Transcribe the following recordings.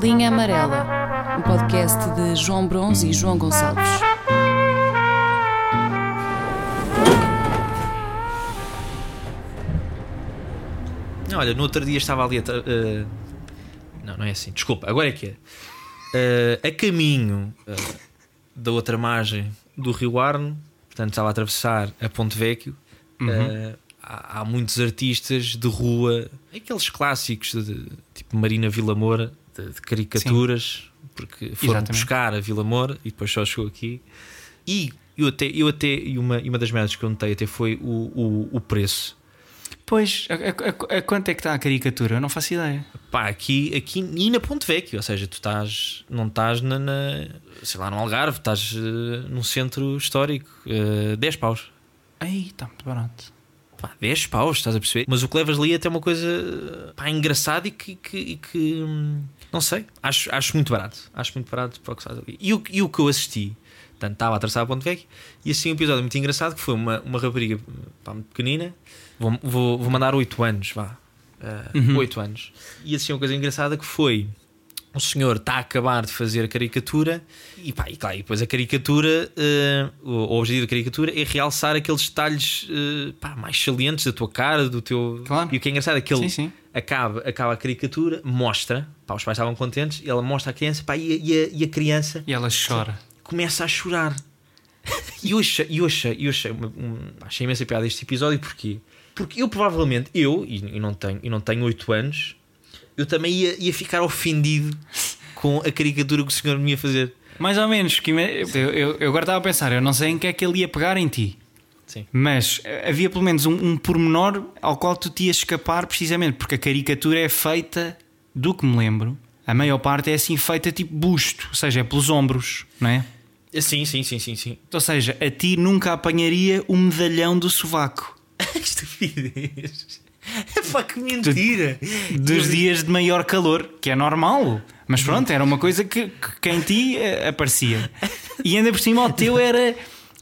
Linha Amarela, um podcast de João Bronze e João Gonçalves. Olha, no outro dia estava ali a. eh, não, não é assim. Desculpa, agora é que é. Eh, a caminho eh, da outra margem do Rio Arno, portanto estava a atravessar a Ponte Vecchio. eh, há, há muitos artistas de rua, aqueles clássicos de, tipo Marina Vila Moura, de, de caricaturas, porque foram Exatamente. buscar a Vila Moura e depois só chegou aqui. E eu até, eu até e, uma, e uma das merdas que eu notei até foi o, o, o preço. Pois, a, a- a- quanto é que está a caricatura? Eu não faço ideia. Pá, aqui, aqui e na Ponte Vecchio, ou seja, tu estás, não estás na, na- sei lá, no Algarve, estás eh, num centro histórico, eh, 10 paus. Aí, está muito barato. Pá, 10 paus, estás a perceber? Mas o que levas ali é até uma coisa pá, engraçada e que, que- e que, hum, não sei, acho, acho muito barato. Acho muito barato para o que faz ali. E o, e o que eu assisti, portanto, estava a atravessar a Ponte Vecchio e assim um episódio muito engraçado que foi uma, uma rapariga pá, muito pequenina, vou, vou, vou mandar 8 anos, vá. Uh, Uhum. 8 anos. E assim uma coisa engraçada que foi o senhor está a acabar de fazer a caricatura e pá, e claro, e depois a caricatura, eh, o, objetivo da caricatura é realçar aqueles detalhes eh, pá, mais salientes da tua cara, do teu. Claro. E o que é engraçado é que ele Sim, sim. Acaba, acaba a caricatura, mostra, pá, os pais estavam contentes, e ela mostra a criança pá, e, a, e, a, e a criança E ela chora. começa a chorar. E eu achei, eu achei, eu achei, um- achei imensa piada este episódio, porquê? Porque eu provavelmente, eu, e, e não tenho, e não tenho 8 anos, eu também ia, ia ficar ofendido com a caricatura que o senhor me ia fazer. Mais ou menos. Que eu, eu- eu agora estava a pensar, eu não sei em que é que ele ia pegar em ti. Sim. Mas eh, havia pelo menos um, um pormenor ao qual tu te ias escapar, precisamente porque a caricatura é feita, do que me lembro, a maior parte é assim feita tipo busto, ou seja, é pelos ombros, não é? Sim, sim, sim, sim, sim. Ou seja, a ti nunca apanharia o medalhão do sovaco Estupidez. É pá, que mentira. dos dias de maior calor, que é normal. Mas pronto, era uma coisa que, que, que em ti eh, aparecia. E ainda por cima o teu era.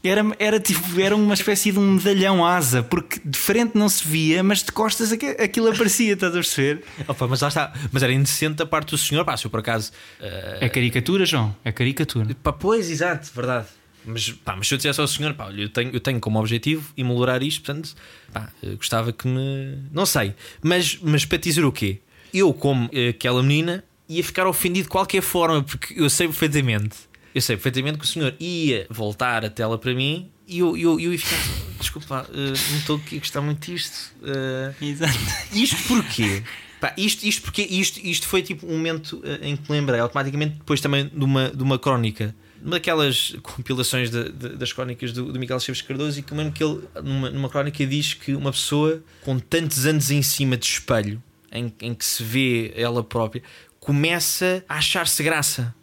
Era, era, tipo, era uma espécie de um medalhão asa, porque de frente não se via, mas de costas aqu- aquilo aparecia, estás a perceber? Opa, mas lá está. Mas era indecente da parte do senhor. Pá, se eu por acaso. eh, É caricatura, João, é caricatura. Pá, pois, exato, verdade. Mas, pá, mas se eu dissesse ao senhor, pá, olha, eu tenho, eu tenho como objetivo emolorar isto, portanto, pá, gostava que me. Não sei. Mas, mas para te dizer o quê? Eu, como eh, aquela menina, ia ficar ofendido de qualquer forma, porque eu sei perfeitamente. Eu sei perfeitamente que o senhor ia voltar a tela para mim e eu, eu, eu ia ficar. Desculpa, eh, não estou aqui a gostar muito disto. eh, Exato. isto porquê? Pá, isto, isto porque isto, isto foi tipo um momento em que me lembrei automaticamente depois também de uma, de uma crónica, uma daquelas compilações de- de- das crónicas do, do Miguel Chaves Cardoso, e que lembro que ele, numa, numa crónica, diz que uma pessoa com tantos anos em cima de espelho, em, em que se vê ela própria, começa a achar-se graça,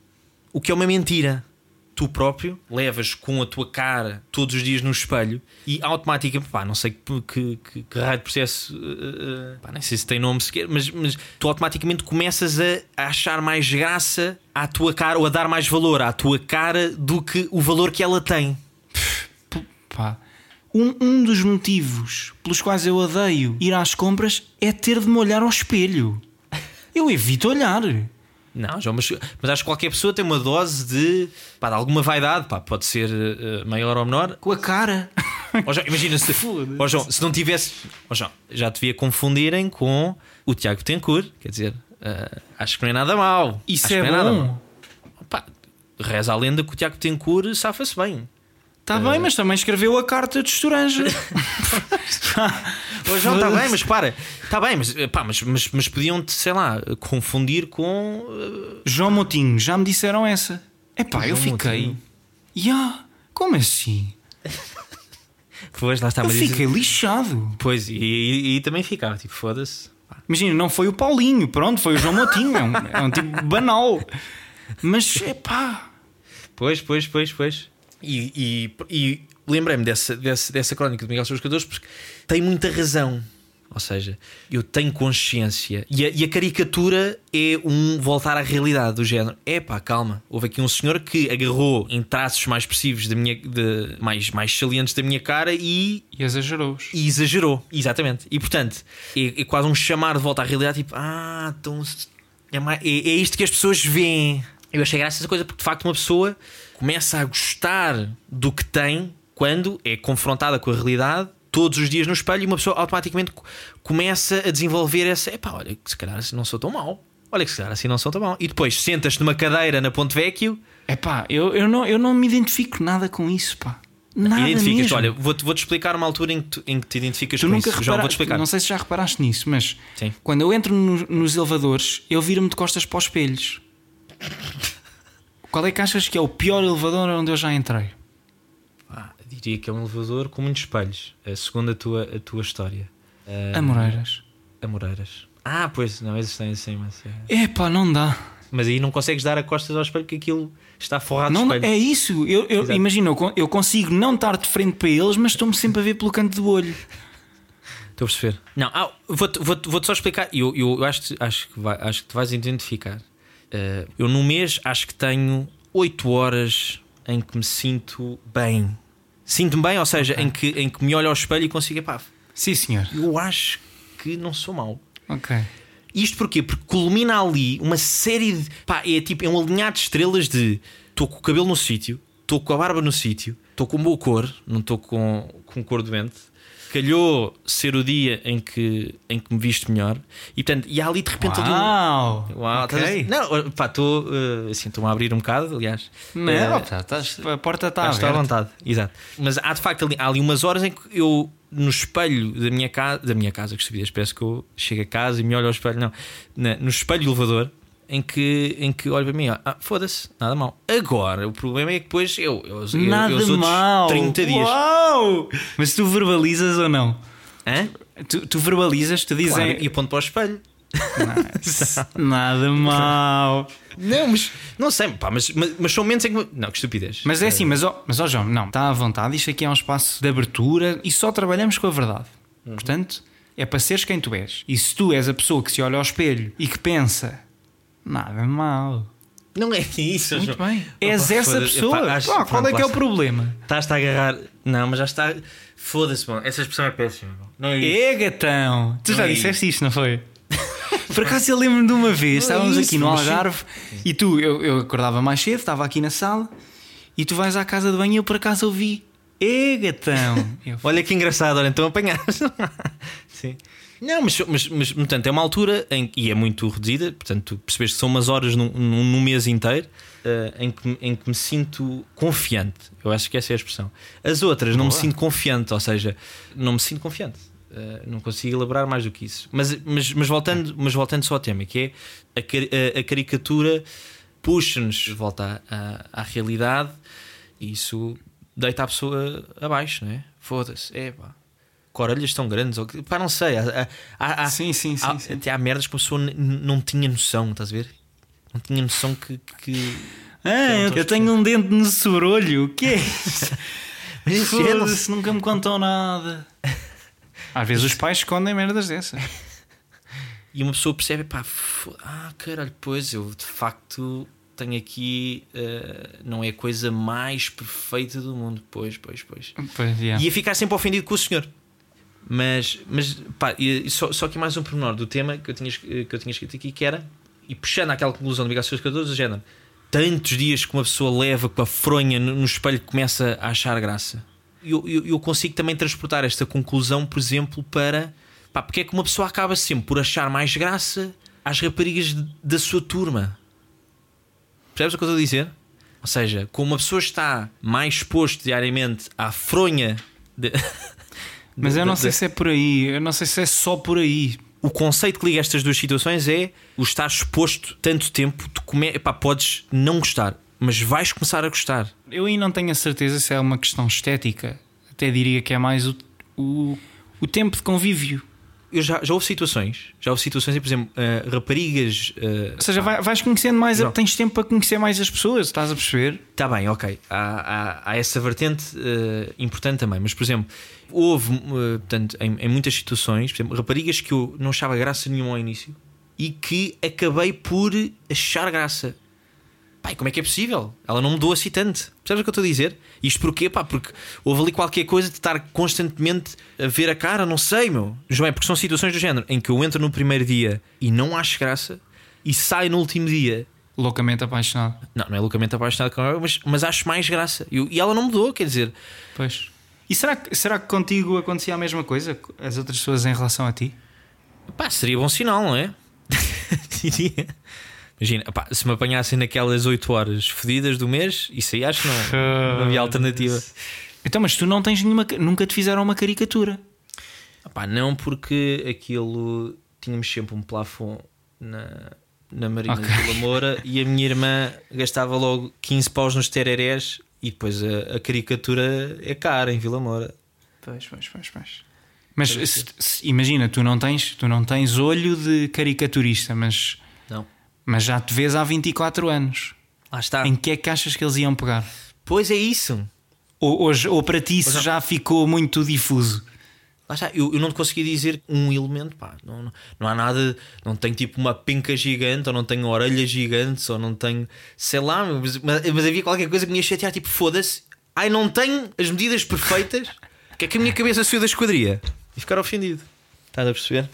o que é uma mentira. Tu próprio levas com a tua cara todos os dias no espelho e automaticamente, pá, não sei que, que, que, raio de processo, eh, pá, nem sei se tem nome sequer, mas, mas tu automaticamente começas a, a achar mais graça à tua cara ou a dar mais valor à tua cara do que o valor que ela tem. Pá. Um, um dos motivos pelos quais eu odeio ir às compras é ter de me olhar ao espelho. Eu evito olhar. Não, João, mas, mas acho que qualquer pessoa tem uma dose de, pá, de alguma vaidade, pá, pode ser eh, maior ou menor. Com a cara. Ó, João, imagina se, ó, João, se não tivesse, ó, João, já te devia confundirem com o Tiago Tencourt, quer dizer, eh, acho que não é nada mau. Isso Acho é que não nada bom. mau. Pá, reza a lenda que o Tiago Tencourt safa-se bem. Está Tá bem, mas também escreveu a carta de Estoranja. Ó, João, está bem, mas para, está bem, mas, eh, pá, mas, mas, mas podiam-te, sei lá, confundir com. eh, João Moutinho, já me disseram essa. Epá, eu João fiquei. Moutinho. Ya, como assim? Pois, lá está, Eu mas isso- fiquei lixado. Pois, e, e- e também ficava, tipo, foda-se. Pá, Imagina, não foi o Paulinho, pronto, foi o João Moutinho. É um, é um tipo banal. Mas, epá. Pois, pois, pois, pois. E, e, e lembrei-me dessa, dessa, dessa crónica de Miguel Sousa Cardoso porque tem muita razão. Ou seja, eu tenho consciência. E a, e a caricatura é um voltar à realidade do género. Epá, calma. Houve aqui um senhor que agarrou em traços mais expressivos da minha, de, mais, mais salientes da minha cara e E exagerou-os. e exagerou, exatamente. E portanto, é, é quase um chamar de volta à realidade, tipo, ah, então. É, mais- é, é isto que as pessoas veem. Eu achei graça essa coisa porque de facto uma pessoa começa a gostar do que tem quando é confrontada com a realidade todos os dias no espelho e uma pessoa automaticamente co- começa a desenvolver essa. Epá, olha, que se calhar assim não sou tão mal. Olha, que se calhar assim não sou tão mal. E depois sentas-te numa cadeira na Ponte Vecchio É pá, eu, eu, não, eu não me identifico nada com isso, pá. Nada identificas-te. mesmo. Olha, vou-te vou-te explicar uma altura em que tu, em que te identificas Tu com nunca isso. João, vou-te reparaste, explicar. não sei se já reparaste nisso, mas Sim. quando eu entro no- nos elevadores, eu viro-me de costas para os espelhos. Qual é que achas que é o pior elevador onde eu já entrei? Ah, diria que é um elevador com muitos espelhos. A segunda a tua, a tua história. Ah, Amoreiras. Amoreiras. Ah, pois, não, esses têm assim, mas, é. É pá, não dá. mas aí não consegues dar a costas ao espelho porque aquilo está forrado Não, de espelho. é isso. Eu, eu, Exato. imagina, eu, con- eu consigo não estar de frente para eles, mas estou-me sempre a ver pelo canto do olho. Estou a perceber. Não, ah, vou-te vou vou só explicar. Eu, eu, acho, acho, que vai, acho que te vais identificar. Ah, eu no mês acho que tenho 8 horas em que me sinto bem. Sinto-me bem, ou seja, em, que, em que me olho ao espelho e consigo, pá, Sim, senhor. eu acho que não sou mau. Ok. Isto porquê? Porque culmina ali uma série de. Pá, é tipo, é um alinhar de estrelas de estou com o cabelo no sítio, estou com a barba no sítio, estou com boa cor, não estou com, com cor doente. Calhou ser o dia em que, em que me viste melhor e portanto, e há ali de repente ali um- Uau! Uau, ok. estás Não, pá, estou uh, assim, estou-me a abrir um bocado, aliás. Não, Eh, pá, estás- a porta está Está à aberta. vontade, exato. Mas há de facto ali, há ali umas horas em que eu, no espelho da minha casa, da minha casa, que estupidez, parece que eu chego a casa e me olho ao espelho, não, no espelho do elevador, em que, em que olho para mim, ah, foda-se, nada mal. Agora, o problema é que depois eu, eu, eu, Nada eu os outros mal. 30 dias. Uau! Mas tu verbalizas ou não? Hã? Tu, tu verbalizas, tu dizes. Claro, e aponto para o espelho. Nada mal. Não, mas não sei, pá, mas, mas, mas são momentos em que. Não, que estupidez. Mas é assim, mas ó, mas ó João, não, está à vontade. Isto aqui é um espaço de abertura e só trabalhamos com a verdade. Uhum. Portanto, é para seres quem tu és. E se tu és a pessoa que se olha ao espelho e que pensa, nada mal. Não é isso, Muito João. bem. És Opa, essa pessoa. Epá, acho- Pá, qual pronto, é que é lá o está. problema? Estás-te a agarrar. Não, mas já está. Foda-se, mano. Essa expressão é péssima. mano. Não é isso. É gatão! Tu Não já é disseste isto, não foi? Por acaso eu lembro-me de uma vez, Não é estávamos isso, aqui no mas sim. Algarve e tu, eu, eu acordava mais cedo, estava aqui na sala e tu vais à casa de banho e eu por acaso ouvi. É gatão! Eu, Olha que engraçado, olha, então apanhaste. Sim. Não, mas, mas, mas portanto, é uma altura em, e é muito reduzida, portanto, percebes que são umas horas num, num, num mês inteiro eh, em, que, em que me sinto confiante. Eu acho que essa é a expressão. As outras não me Boa. sinto confiante, ou seja, não me sinto confiante. Eh, não consigo elaborar mais do que isso. Mas, mas, mas, voltando, mas voltando só ao tema, que é a, a- a caricatura puxa-nos de volta à, à, à realidade e isso deita a pessoa abaixo, não é? Foda-se, é pá. Orelhas tão grandes, ou pá, não sei. Há, há- há- Sim, sim, sim, sim. Até há merdas que a pessoa não tinha noção, estás a ver? Não tinha noção que. que... Ah, eu, eu tenho um dente no sobrolho, o que é isso? Foda-se, nunca me contam nada. Às vezes os pais escondem merdas dessas. E uma pessoa percebe, pá, ah, caralho, pois eu de facto tenho aqui. eh, não é a coisa mais perfeita do mundo. Pois, pois, pois. Pois, yeah. Ia ficar sempre ofendido com o senhor. Mas, mas pá, e- só, só que mais um pormenor do tema que eu tinha, es- que eu tinha escrito aqui que era, e puxando aquela conclusão de Miguel Sousa Cardoso, do género, tantos dias que uma pessoa leva com a fronha no, no espelho começa a achar graça. Eu, eu, eu consigo também transportar esta conclusão, por exemplo, para pá, porque é que uma pessoa acaba sempre por achar mais graça às raparigas de- da sua turma. Percebes o que eu estou a dizer? Ou seja, como uma pessoa está mais exposto diariamente à fronha de- Mas eu não sei se é por aí, eu não sei se é só por aí. o conceito que liga estas duas situações é o estar exposto tanto tempo, tu come... Epá, podes não gostar, mas vais começar a gostar. Eu aí não tenho a certeza se é uma questão estética. Até diria que é mais o, o, o tempo de convívio. Eu já, já houve situações, já houve situações em, por exemplo, eh, raparigas. Ou seja, vai- vais conhecendo mais, Não. tens tempo para conhecer mais as pessoas, estás a perceber? Está bem, ok. Há, há, há essa vertente eh, importante também, mas por exemplo, houve, eh, portanto, em, em muitas situações, por exemplo, raparigas que eu não achava graça nenhuma ao início e que acabei por achar graça. Pai, como é que é possível? Ela não mudou assim tanto. Percebes o que eu estou a dizer? Isto porquê? Pá, porque houve ali qualquer coisa de estar constantemente a ver a cara, não sei, meu. João, é porque são situações do género em que eu entro no primeiro dia e não acho graça. e sai no último dia. Loucamente apaixonado. Não, não é loucamente apaixonado com ela, mas, mas acho mais graça. E, e ela não mudou, quer dizer, Pois. E será que, será que contigo acontecia a mesma coisa? As outras pessoas em relação a ti? pá, seria bom sinal, não é? Diria. Imagina, se me apanhassem naquelas 8 horas fodidas do mês, isso aí acho que não, não havia alternativa. Então, mas tu não tens nenhuma. Nunca te fizeram uma caricatura. Não porque aquilo tínhamos sempre um plafond na, na Marina Ok. de Vila Moura e a minha irmã gastava logo 15 paus nos tererés e depois a, a caricatura é cara em Vila Moura. Pois, pois, pois, pois. Mas se- se- imagina, tu não tens, tu não tens olho de caricaturista, mas. Mas já te vês há 24 anos. Lá está. Em que é que achas que eles iam pegar? Pois é isso. Ou, hoje, ou para ti isso já ficou muito difuso? Lá está. Eu, eu não te consegui dizer um elemento, pá. Não, não, não há nada. Não tenho tipo uma penca gigante, ou não tenho orelhas gigantes, ou não tenho. Sei lá, mas, mas- mas havia qualquer coisa que me ia chatear, tipo, foda-se. Ai, não tenho as medidas perfeitas. Que é que a minha cabeça saiu da esquadria? E ficar ofendido. Estás a perceber?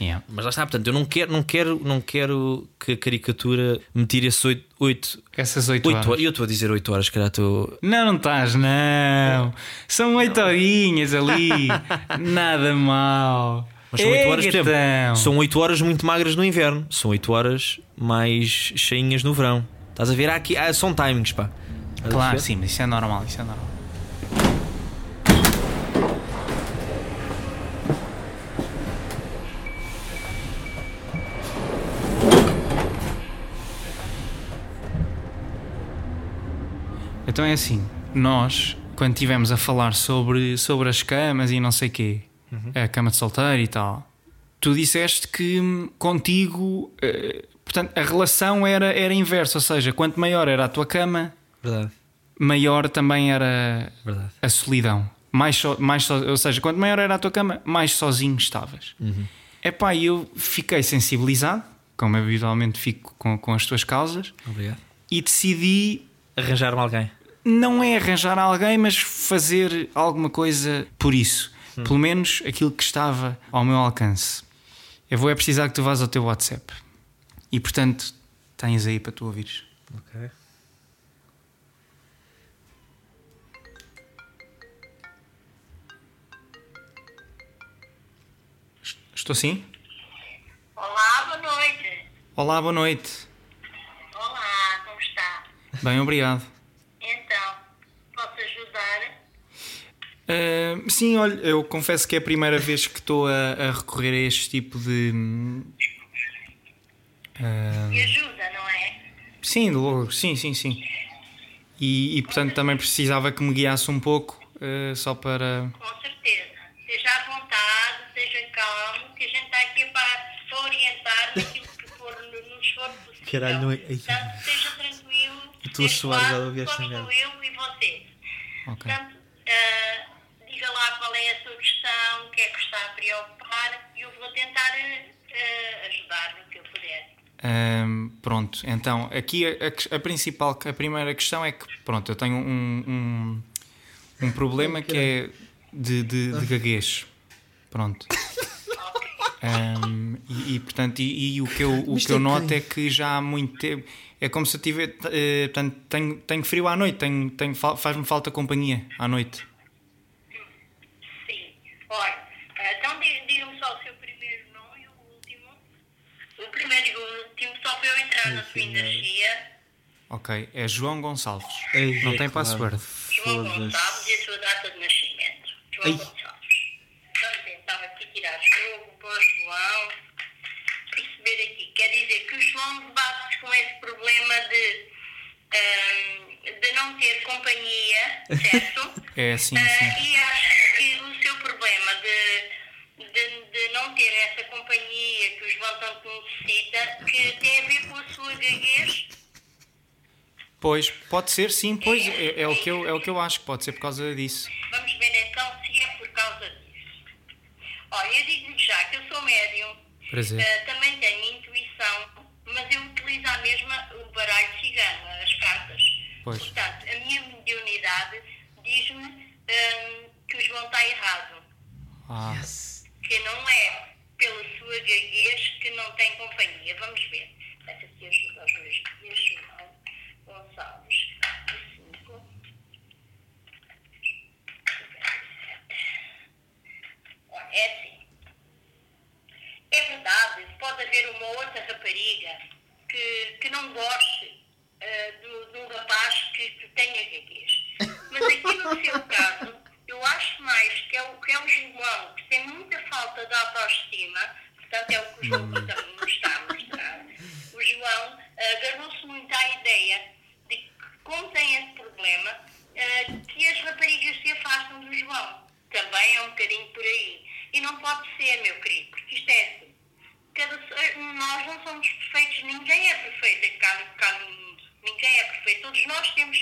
Yeah. Mas lá está, portanto, eu não quero, não quero, não quero que a caricatura me tire esses 8, 8, Essas 8 8 horas. horas. Eu estou a dizer 8 horas, calhar estou. Não, não estás, não. São 8 horinhas ali. Nada mal. Mas são 8 horas, por exemplo, são 8 horas muito magras no inverno, são 8 horas mais cheinhas no verão. Estás a ver? Há aqui, há- são timings, pá. Estás Claro, sim, mas isso é normal, isso é normal. Então é assim, nós, quando estivemos a falar sobre, sobre as camas e não sei quê, a cama de solteiro e tal, tu disseste que hum, contigo, eh, portanto, a relação era, era inversa, ou seja, quanto maior era a tua cama, Verdade, maior também era verdade. a solidão. Mais so, mais so, ou seja, quanto maior era a tua cama, mais sozinho estavas. Epá, e eu fiquei sensibilizado, como habitualmente fico com, com as tuas causas, Obrigado. e decidi Arranjar-me alguém. Não é arranjar alguém, mas fazer alguma coisa por isso. Pelo menos aquilo que estava ao meu alcance. Eu vou é precisar que tu vás ao teu WhatsApp. E portanto, tens aí para tu ouvires. Ok. Estou sim? Olá, boa noite. Olá, boa noite. Olá, como está? Bem, obrigado. Então, posso ajudar? Uh, sim, olha, eu confesso que é a primeira vez que estou a, a recorrer a este tipo de. uh, E ajuda, não é? sim, logo, sim, sim, sim. E, e, portanto também precisava que me guiasse um pouco, uh, só para. Com certeza. Esteja à vontade, esteja calmo, que a gente está aqui para, orientar naquilo que for, no, no esforço possível. Caralho, não é- Portanto, esteja tranquilo. Estou a suar já ouvir esta merda. eu e você. Ok. Portanto, ah, diga lá qual é a sua questão, o que é que está a preocupar e eu vou tentar ah, ajudar no que eu puder. Um, pronto, então aqui a, a principal, a primeira questão é que pronto, eu tenho um, um, um problema que é de, de, de gaguez. Pronto. Um, e, e, portanto, e, e o que eu, o Mas que eu noto que- é que já há muito tempo é como se eu tiver eh, portanto, tenho, tenho frio à noite, tenho, tenho, faz-me falta companhia à noite. Sim. Olha, eh, então di- diga-me só o seu primeiro nome e o último. O primeiro e o último, só para eu entrar na sua energia. Ok, é João Gonçalves. Ei, Não é tem claro. password. João. Gonçalves e a sua data de nascimento. João Ei. Gonçalves. Vamos então aqui tirar jogo para o João. Perceber aqui. Quer dizer que o João debate-se com esse problema de, ahm, de não ter companhia, certo? É sim, Ah, sim. e acho que o seu problema de, de, de não ter essa companhia que o João tanto necessita, que tem a ver com a sua gaguez. Pois, pode ser sim, pois é, é o que eu, é o que eu acho, pode ser por causa disso. Vamos ver então se é por causa disso. Olha, eu digo-lhe já que eu sou médium, eh, também tenho intuição, mas eu utilizo a mesma o baralho cigano, as cartas. Pois. Portanto, a minha mediunidade diz-me hum, que o João está errado. Ah, que não é pela sua gaguez que não tem companhia. Vamos ver. Aqui meus dias, João Gonçalves. 5. Olha, é assim. É verdade, pode haver uma outra rapariga que, que não goste eh, do, do rapaz que, que tenha gaguez. Mas aqui no seu caso, eu acho mais que é o, que é o João, que tem muita falta de autoestima, portanto é o que o João também nos está a mostrar. O João eh, agarrou-se muito à ideia de que, como tem esse problema, eh, que as raparigas se afastam do João. Também é um bocadinho por aí. E não pode ser, meu querido, porque isto é assim. Cada, nós não somos perfeitos, ninguém é perfeito cá, cá no mundo. Ninguém é perfeito. Todos nós temos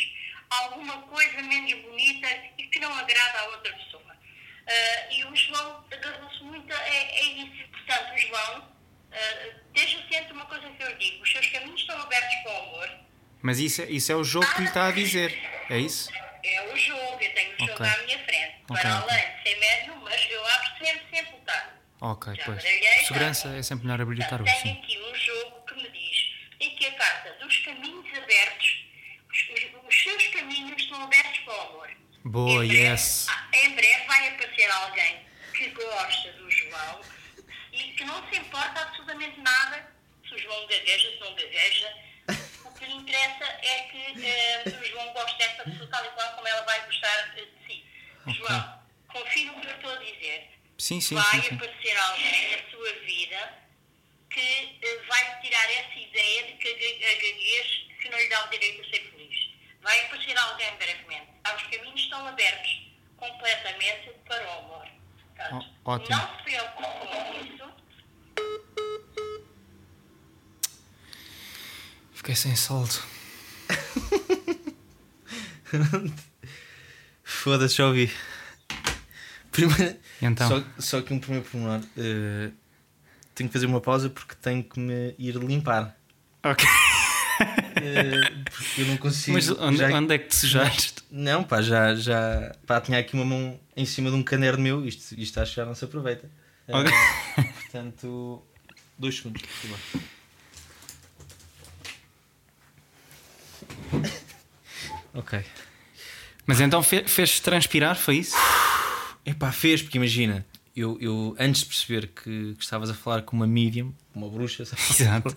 alguma coisa menos bonita e que não agrada a outra pessoa. Ah, e o João agarrou-se muito a, a isso. Portanto, o João, uh, deixa sempre uma coisa que eu digo: os seus caminhos estão abertos para o amor. Mas isso, é- isso é o jogo que lhe está a dizer. É isso? É o jogo, eu tenho o jogo Ok. à minha frente. Ok, Para além de ser médio, mas eu abro sempre, sempre o tarde. Ok, Já pois. Segurança é sempre melhor abrir o tarô, Tenho aqui um jogo que me diz: tem aqui a carta dos caminhos abertos. Os, os- seus caminhos estão abertos para o amor. Boa, Em breve- yes. ah, Em breve vai aparecer alguém que gosta do João e que não se importa absolutamente nada se o João gagueja, se não gagueja. O que lhe interessa é que eh, o João goste dessa pessoa tal e qual como ela vai gostar eh, de si. João, confie no que eu estou a dizer. Sim, sim, vai sim, sim. aparecer alguém na sua vida que eh, vai tirar essa ideia de que a ga- a gaguez que não lhe dá o direito a ser feliz. Vai aparecer alguém brevemente. Os caminhos estão abertos completamente para o amor. Portanto, Ó- ótimo. Não se preocupe com isso. Fiquei sem saldo. Foda-se, já ouvi. Primeiro, então? só, só que um primeiro pormenor. eh, tenho que fazer uma pausa porque tenho que me ir limpar. Ok. Eh, porque eu não consigo. Mas onde, já- onde é que te sujaste? Não, pá, já, já. Pá, tinha aqui uma mão em cima de um caderno meu. Isto, isto acho que já não se aproveita. Eh, Ok. portanto, dois segundos. Ok. Mas então fe- fez-te transpirar, foi isso? Epá, fez, porque imagina, eu, eu antes de perceber que, que estavas a falar com uma medium, uma bruxa, sabes? Exato.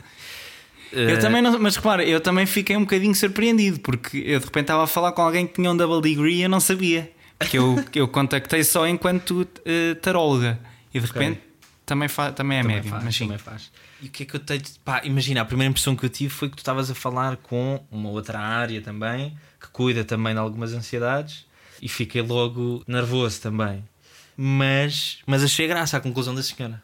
Eu também não, mas repara, eu também fiquei um bocadinho surpreendido porque eu de repente estava a falar com alguém que tinha um double degree e eu não sabia. Porque eu, eu contactei só enquanto eh, taróloga e de repente também, fa, também é também médium. faz, Mas sim. também faz. E o que é que eu tenho? Pá, imagina, a primeira impressão que eu tive foi que tu estavas a falar com uma outra área também, que cuida também de algumas ansiedades, e fiquei logo nervoso também. Mas, mas achei graça à conclusão da senhora.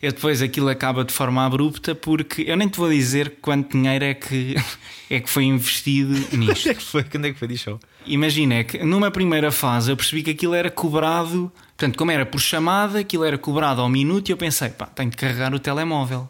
Eu depois aquilo acaba de forma abrupta porque eu nem te vou dizer quanto dinheiro é que, é que foi investido nisto. Onde é que foi? Quando é que foi? Diz. Imagina é que numa primeira fase eu percebi que aquilo era cobrado, portanto, como era por chamada, aquilo era cobrado ao minuto e eu pensei, pá, tenho de carregar o telemóvel.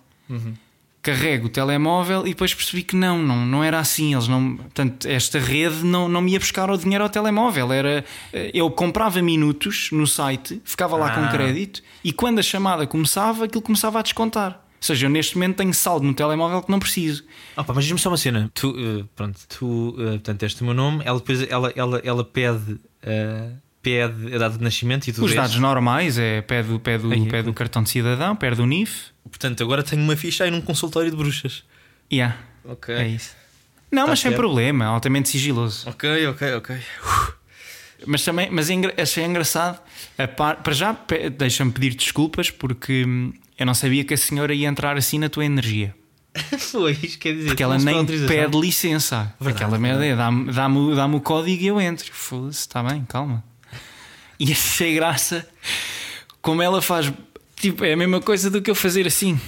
Carrego o telemóvel e depois percebi que não, não, não era assim. Eles não, portanto, esta rede não, não me ia buscar o dinheiro ao telemóvel. Era, eh, eu comprava minutos no site, ficava lá com Ah. crédito e quando a chamada começava, aquilo começava a descontar. Ou seja, eu neste momento tenho saldo no telemóvel que não preciso. Opa, mas diz-me só uma cena. Tu, eh, pronto, tu, eh, portanto, este é o meu nome. Ela depois ela, ela, ela pede, eh, pede a data de nascimento e tudo Os dados normais é pede, pede, Aí, pede o cartão de cidadão, pede o NIF. Portanto, agora tenho uma ficha aí num consultório de bruxas. Yeah, Ok. é isso. Não, Tá mas sem problema, altamente sigiloso. Ok, ok, ok. Mas também mas é achei engraçado. par- para já, pe- deixa-me pedir desculpas porque hum, eu não sabia que a senhora ia entrar assim na tua energia. Foi, isto quer dizer. Porque ela tinhas nem pede licença. Verdade, Aquela merda é dá-me dá o, dá o código e eu entro. Foda-se, está bem, calma. E achei graça como ela faz. Tipo, é a mesma coisa do que eu fazer assim.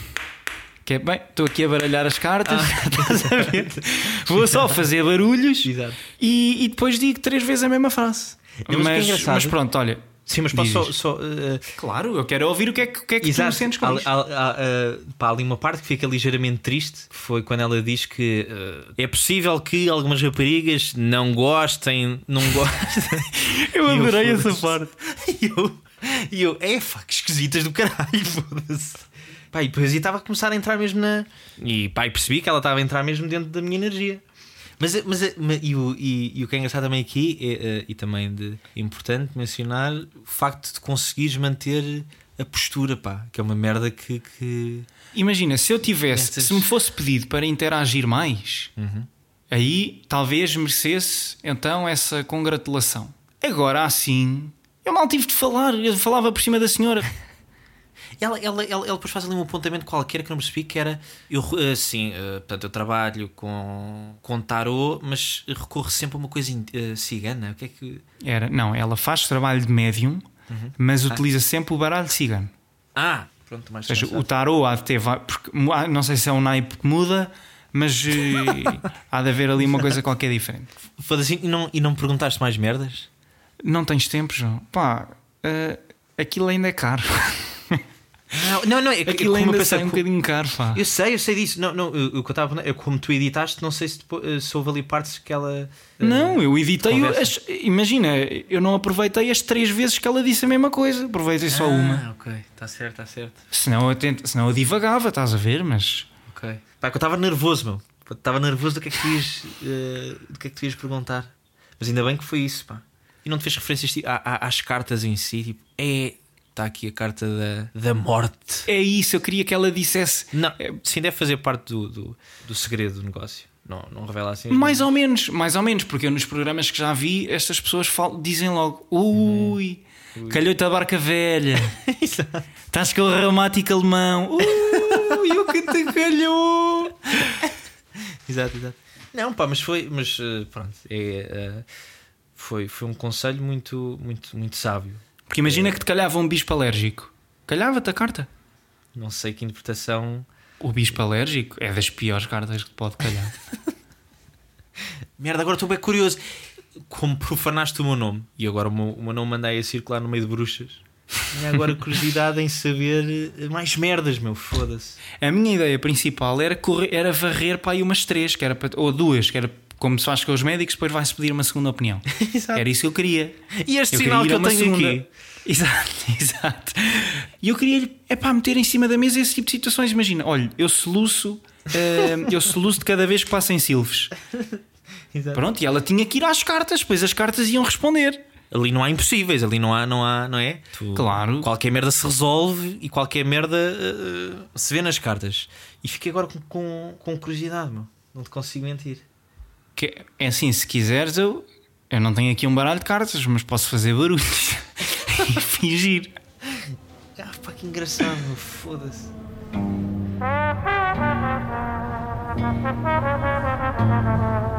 Que é bem, estou aqui a baralhar as cartas, estás a ver? Vou só fazer barulhos e, e depois digo três vezes a mesma frase. Não, mas é mas, mas pronto, olha. Sim, mas posso só. só eh, Claro, eu quero ouvir o que é que, o que, é que tu Exato. sentes com Há- isto. há- há, eh, pá, ali uma parte que fica ligeiramente triste. Foi quando ela diz que eh, é possível que algumas raparigas não gostem, não gostem. Eu adorei essa foda-se. parte. E eu, e eu, é que esquisitas do caralho, foda-se. Pá, e depois estava a começar a entrar mesmo na. E pá, e percebi que ela estava a entrar mesmo dentro da minha energia. Mas, mas, mas e, o, e, e o que é engraçado também aqui, é, eh, e também de, importante mencionar, o facto de conseguires manter a postura, pá, que é uma merda que. que... Imagina, se eu tivesse, Essas- se me fosse pedido para interagir mais, aí talvez merecesse então essa congratulação. Agora assim, eu mal tive de falar, eu falava por cima da senhora. Ela, ela, ela, ela depois faz ali um apontamento qualquer que não percebi que era eu assim, eh, portanto, eu trabalho com, com tarô, mas recorro sempre a uma coisa eh, cigana. O que é que. Era, não, ela faz trabalho de médium, mas utiliza sempre o baralho cigano. Ah, pronto, mais Ou seja, o tarô há de ter. Porque, há- não sei se é um naipe que muda, mas há de haver ali uma coisa qualquer diferente. Foda-se, e não, e não perguntaste mais merdas? Não tens tempo, João? Pá, eh, aquilo ainda é caro. Não, não, não é, que- Aquilo eu ainda sai um bocadinho caro, pá. Eu sei, eu sei disso. Não, não, o que eu estava é como tu editaste, não sei se, depois, eh, se houve ali partes que ela. eh, Não, eu editei. as- imagina, eu não aproveitei as três vezes que ela disse a mesma coisa. Aproveitei só uma. Ah, ok, está certo, está certo. Senão eu, tento, senão eu divagava, estás a ver? Mas Ok. Pá, que eu estava nervoso, meu. Estava nervoso do que é que tu ias, eh, do que é que tu ias perguntar. Mas ainda bem que foi isso, pá. E não te fez referências tipo, às cartas em si, tipo, é. Está aqui a carta da, da morte. é isso, eu queria que ela dissesse. Não, sim, deve fazer parte do, do, do segredo do negócio. Não, não revela assim. Mais ou menos, mais ou menos, porque eu nos programas que já vi, estas pessoas falam- dizem logo: Ui, calhou-te a barca velha, estás com o reumático alemão, ui, o que te calhou. exato, exato. Não, pá, mas foi, mas eh, pronto, é, eh, foi, foi um conselho muito, muito, muito sábio. Porque imagina que te calhava um bispo alérgico, calhava-te a carta. Não sei que interpretação. O bispo alérgico é das piores cartas que te pode calhar. Merda, agora estou bem curioso. Como profanaste o meu nome e agora o meu, o meu nome anda aí a circular no meio de bruxas. Tenho agora curiosidade em saber eh, mais merdas, meu. Foda-se. A minha ideia principal era, correr, era varrer para aí umas três, que era para- ou duas, que era como se faz com os médicos, depois vai-se pedir uma segunda opinião. Era isso que eu queria. E este eu sinal que eu tenho segunda. aqui. Exato, exato. E eu queria-lhe é pá, meter em cima da mesa esse tipo de situações. Imagina, olha, eu soluço, eh, eu soluço de cada vez que passo em silves. Exato. Pronto, e ela tinha que ir às cartas, pois as cartas iam responder. Ali não há impossíveis, ali não há, não há, não é? Tu- Claro. Qualquer merda se resolve e qualquer merda eh, se vê nas cartas. E fiquei agora com, com, com curiosidade, meu. Não te consigo mentir. Que, é assim, se quiseres, eu, eu não tenho aqui um baralho de cartas, mas posso fazer barulhos e fingir. Ah, pá, que engraçado, foda-se.